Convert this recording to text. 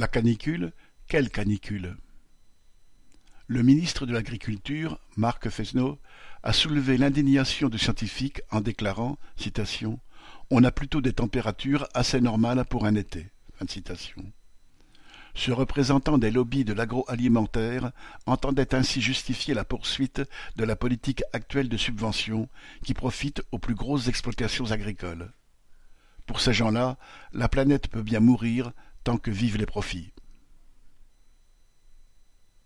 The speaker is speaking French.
La canicule, quelle canicule? Le ministre de l'Agriculture, Marc Fesneau, a soulevé l'indignation de scientifiques en déclarant On a plutôt des températures assez normales pour un été. Ce représentant des lobbies de l'agroalimentaire entendait ainsi justifier la poursuite de la politique actuelle de subvention qui profite aux plus grosses exploitations agricoles. Pour ces gens-là, la planète peut bien mourir tant que vivent les profits.